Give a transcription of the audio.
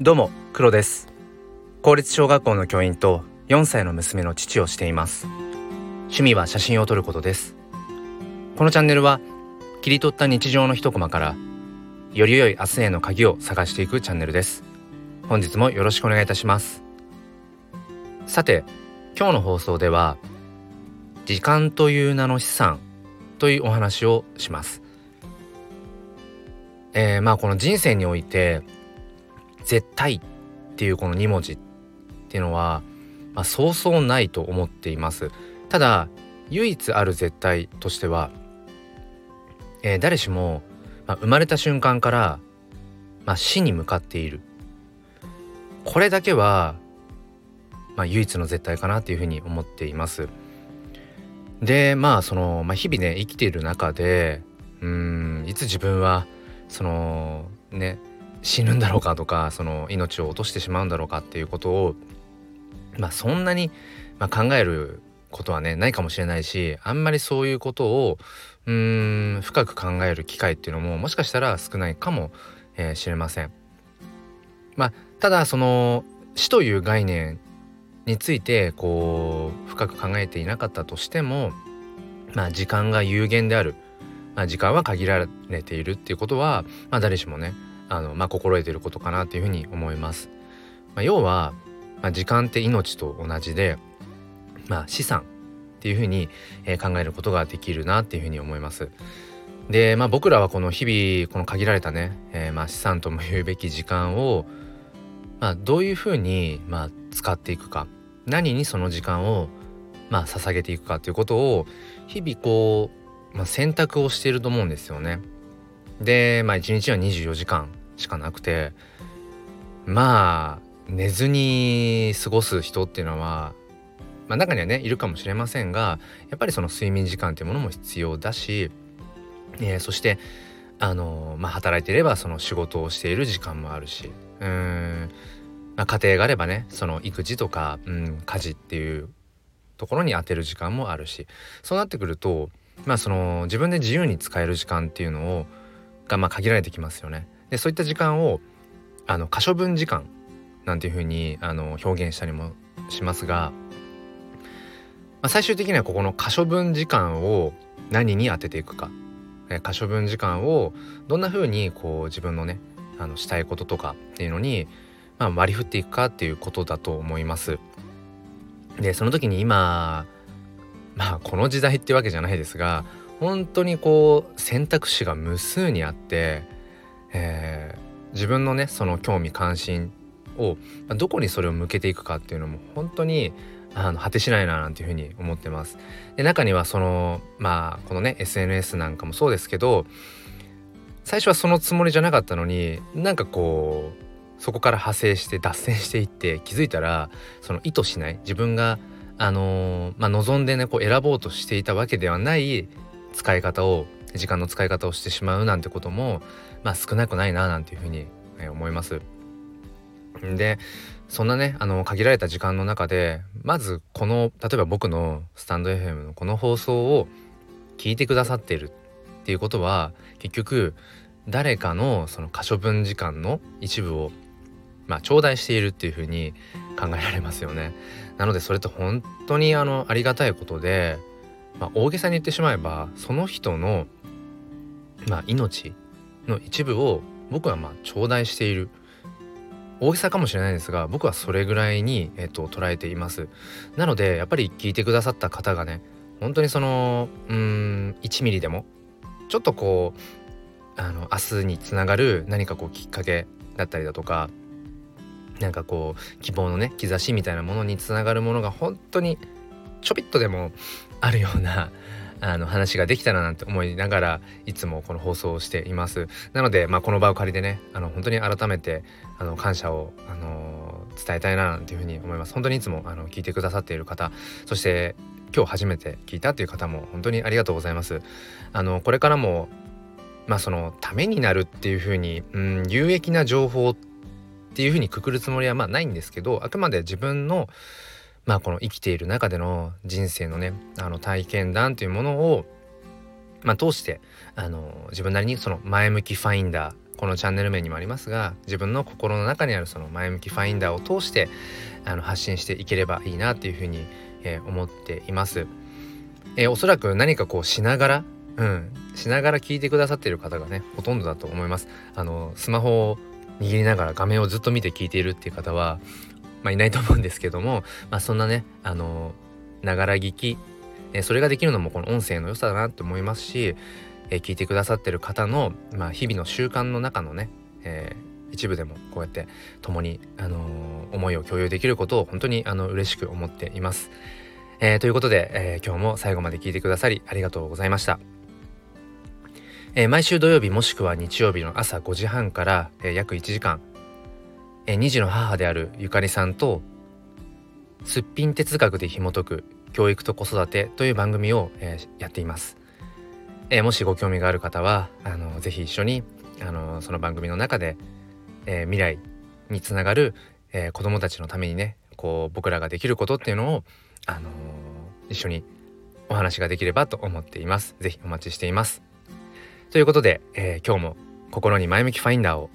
どうも黒です。公立小学校の教員と4歳の娘の父をしています。趣味は写真を撮ることです。このチャンネルは切り取った日常の一コマからより良い明日への鍵を探していくチャンネルです。本日もよろしくお願いいたします。さて今日の放送では時間という名の資産というお話をします。えー、まあこの人生において絶対っていうこの2文字っていうのは、まあ、そうそうないと思っています。ただ唯一ある絶対としては、えー、誰しも、まあ、生まれた瞬間から、まあ、死に向かっている。これだけは、まあ、唯一の絶対かなっていうふうに思っています。でまあその、まあ、日々ね生きている中でうんいつ自分はそのね死ぬんだろうかとかその命を落としてしまうんだろうかっていうことをまあそんなに、まあ、考えることはねないかもしれないしあんまりそういうことをうーん深く考える機会っていうのももしかしたら少ないかもえー、れません。まあただその死という概念についてこう深く考えていなかったとしてもまあ時間が有限である、まあ、時間は限られているっていうことは、まあ、誰しもねあの、まあ、心得ていることかなというふうに思います。まあ、要は、まあ、時間って命と同じで、まあ、資産っていうふうに、えー、考えることができるなっていうふうに思います。で、まあ、僕らはこの日々この限られたね、えー、まあ資産とも言うべき時間を、まあ、どういうふうに、まあ、使っていくか何にその時間を、まあ、捧げていくかということを日々こう、まあ、選択をしていると思うんですよね。でまあ一日は24時間しかなくてまあ寝ずに過ごす人っていうのはまあ中にはねいるかもしれませんがやっぱりその睡眠時間っていうものも必要だし、えー、そしてあのまあ働いていればその仕事をしている時間もあるしうん、まあ、家庭があればねその育児とか、うん、家事っていうところに充てる時間もあるしそうなってくるとまあその自分で自由に使える時間っていうのをがまあ限られてきますよね。でそういった時間をあの可処分時間なんていうふうにあの表現したりもしますが、まあ、最終的にはここの可処分時間を何に当てていくか、え可処分時間をどんなふうにこう自分のねあのしたいこととかっていうのに、まあ、割り振っていくかっていうことだと思います。でその時に今まあこの時代ってわけじゃないですが本当にこう選択肢が無数にあって、えー、自分のねその興味関心をどこにそれを向けていくかっていうのも本当にあの果てしないななんていうふうに思ってます。で中にはそのまあこのね SNS なんかもそうですけど最初はそのつもりじゃなかったのになんかこうそこから派生して脱線していって気づいたらその意図しない自分があのー、まあ、望んでねこう選ぼうとしていたわけではない使い方を時間の使い方をしてしまうなんてこともまあ少なくないななんていうふうに思います。でそんなねあの限られた時間の中でまずこの例えば僕のスタンド FM のこの放送を聞いてくださっているっていうことは結局誰かのその可処分時間の一部をまあ頂戴しているっていうふうに考えられますよね。なのでそれって本当にあのありがたいことでまあ、大げさに言ってしまえばその人の、まあ、命の一部を僕はまあ頂戴している。大げさかもしれないですが僕はそれぐらいに、えっと、捉えています。なのでやっぱり聞いてくださった方がね本当にそのうん1ミリでもちょっとこうあの明日につながる何かこうきっかけだったりだとかなんかこう希望のね兆しみたいなものにつながるものが本当にちょびっとでもあるようなあの話ができたらなんて思いながらいつもこの放送をしています。なので、まあ、この場を借りてねあの本当に改めてあの感謝を、あの伝えたいななんていうふうに思います。本当にいつもあの聞いてくださっている方そして今日初めて聞いたという方も本当にありがとうございます。あのこれからもまあそのためになるっていうふうに、うん、有益な情報っていうふうにくくるつもりはまあないんですけどあくまで自分のまあこの生きている中での人生のねあの体験談というものをまあ通してあの自分なりにその前向きファインダーこのチャンネル名にもありますが自分の心の中にあるその前向きファインダーを通してあの発信していければいいなっていうふうに、えー、思っています。えー、おそらく何かこうしながらうんしながら聞いてくださっている方がねほとんどだと思います。あのスマホを握りながら画面をずっと見て聞いているっていう方は、まあ、いないと思うんですけども、まあ、そんなねあのながら聞き、え、それができるのもこの音声の良さだなって思いますしえ、聞いてくださってる方の、まあ、日々の習慣の中のね、えー、一部でもこうやって共に、あのー、思いを共有できることを本当にあの嬉しく思っています。えー、ということで、え、今日も最後まで聞いてくださりありがとうございました。え、毎週土曜日もしくは日曜日の朝5時半から、え、約1時間、2児の母であるゆかりさんとすっぴん哲学で紐解く教育と子育てという番組を、えー、やっています。え、もしご興味がある方はあのぜひ一緒にあのその番組の中で、えー、未来につながる、えー、子どもたちのためにねこう僕らができることっていうのを、あの一緒にお話ができればと思っています。ぜひお待ちしています。ということで、え今日も心に前向きファインダーを